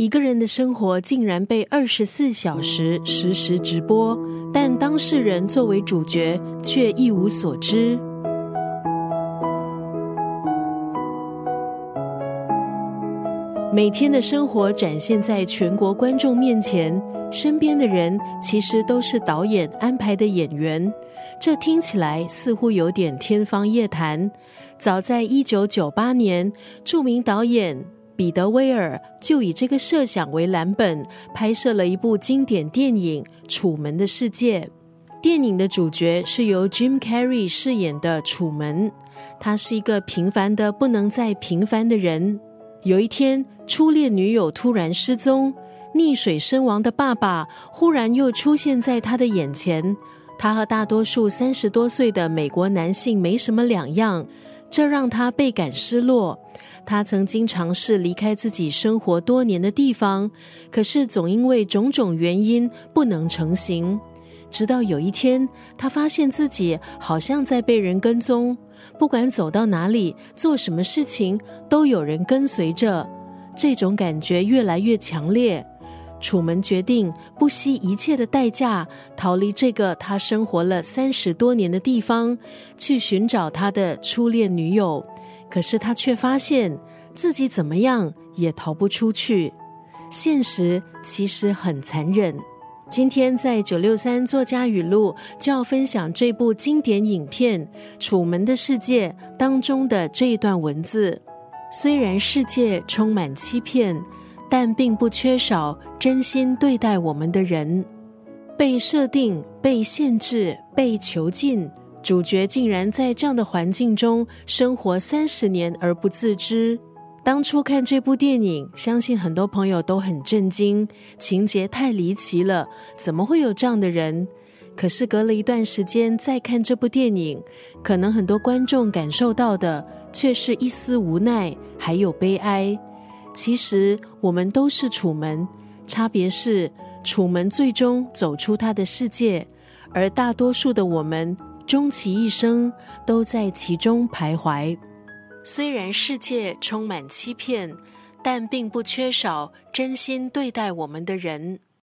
一个人的生活竟然被二十四小时实时直播，但当事人作为主角却一无所知。每天的生活展现在全国观众面前，身边的人其实都是导演安排的演员。这听起来似乎有点天方夜谭。早在一九九八年，著名导演彼得威尔就以这个设想为蓝本，拍摄了一部经典电影《楚门的世界》。电影的主角是由 Jim Carrey 饰演的楚门，他是一个平凡的不能再平凡的人。有一天，初恋女友突然失踪，溺水身亡的爸爸忽然又出现在他的眼前。他和大多数三十多岁的美国男性没什么两样，这让他倍感失落。他曾经尝试离开自己生活多年的地方，可是总因为种种原因不能成行。直到有一天，他发现自己好像在被人跟踪。不管走到哪里，做什么事情，都有人跟随着。这种感觉越来越强烈。楚门决定不惜一切的代价逃离这个他生活了三十多年的地方，去寻找他的初恋女友。可是他却发现自己怎么样也逃不出去。现实其实很残忍。今天在九六三作家语录就要分享这部经典影片《楚门的世界》当中的这一段文字。虽然世界充满欺骗，但并不缺少真心对待我们的人。被设定、被限制、被囚禁，主角竟然在这样的环境中生活三十年而不自知。当初看这部电影，相信很多朋友都很震惊，情节太离奇了，怎么会有这样的人？可是隔了一段时间再看这部电影，可能很多观众感受到的却是一丝无奈，还有悲哀。其实我们都是楚门，差别是楚门最终走出他的世界，而大多数的我们终其一生都在其中徘徊。虽然世界充满欺骗，但并不缺少真心对待我们的人。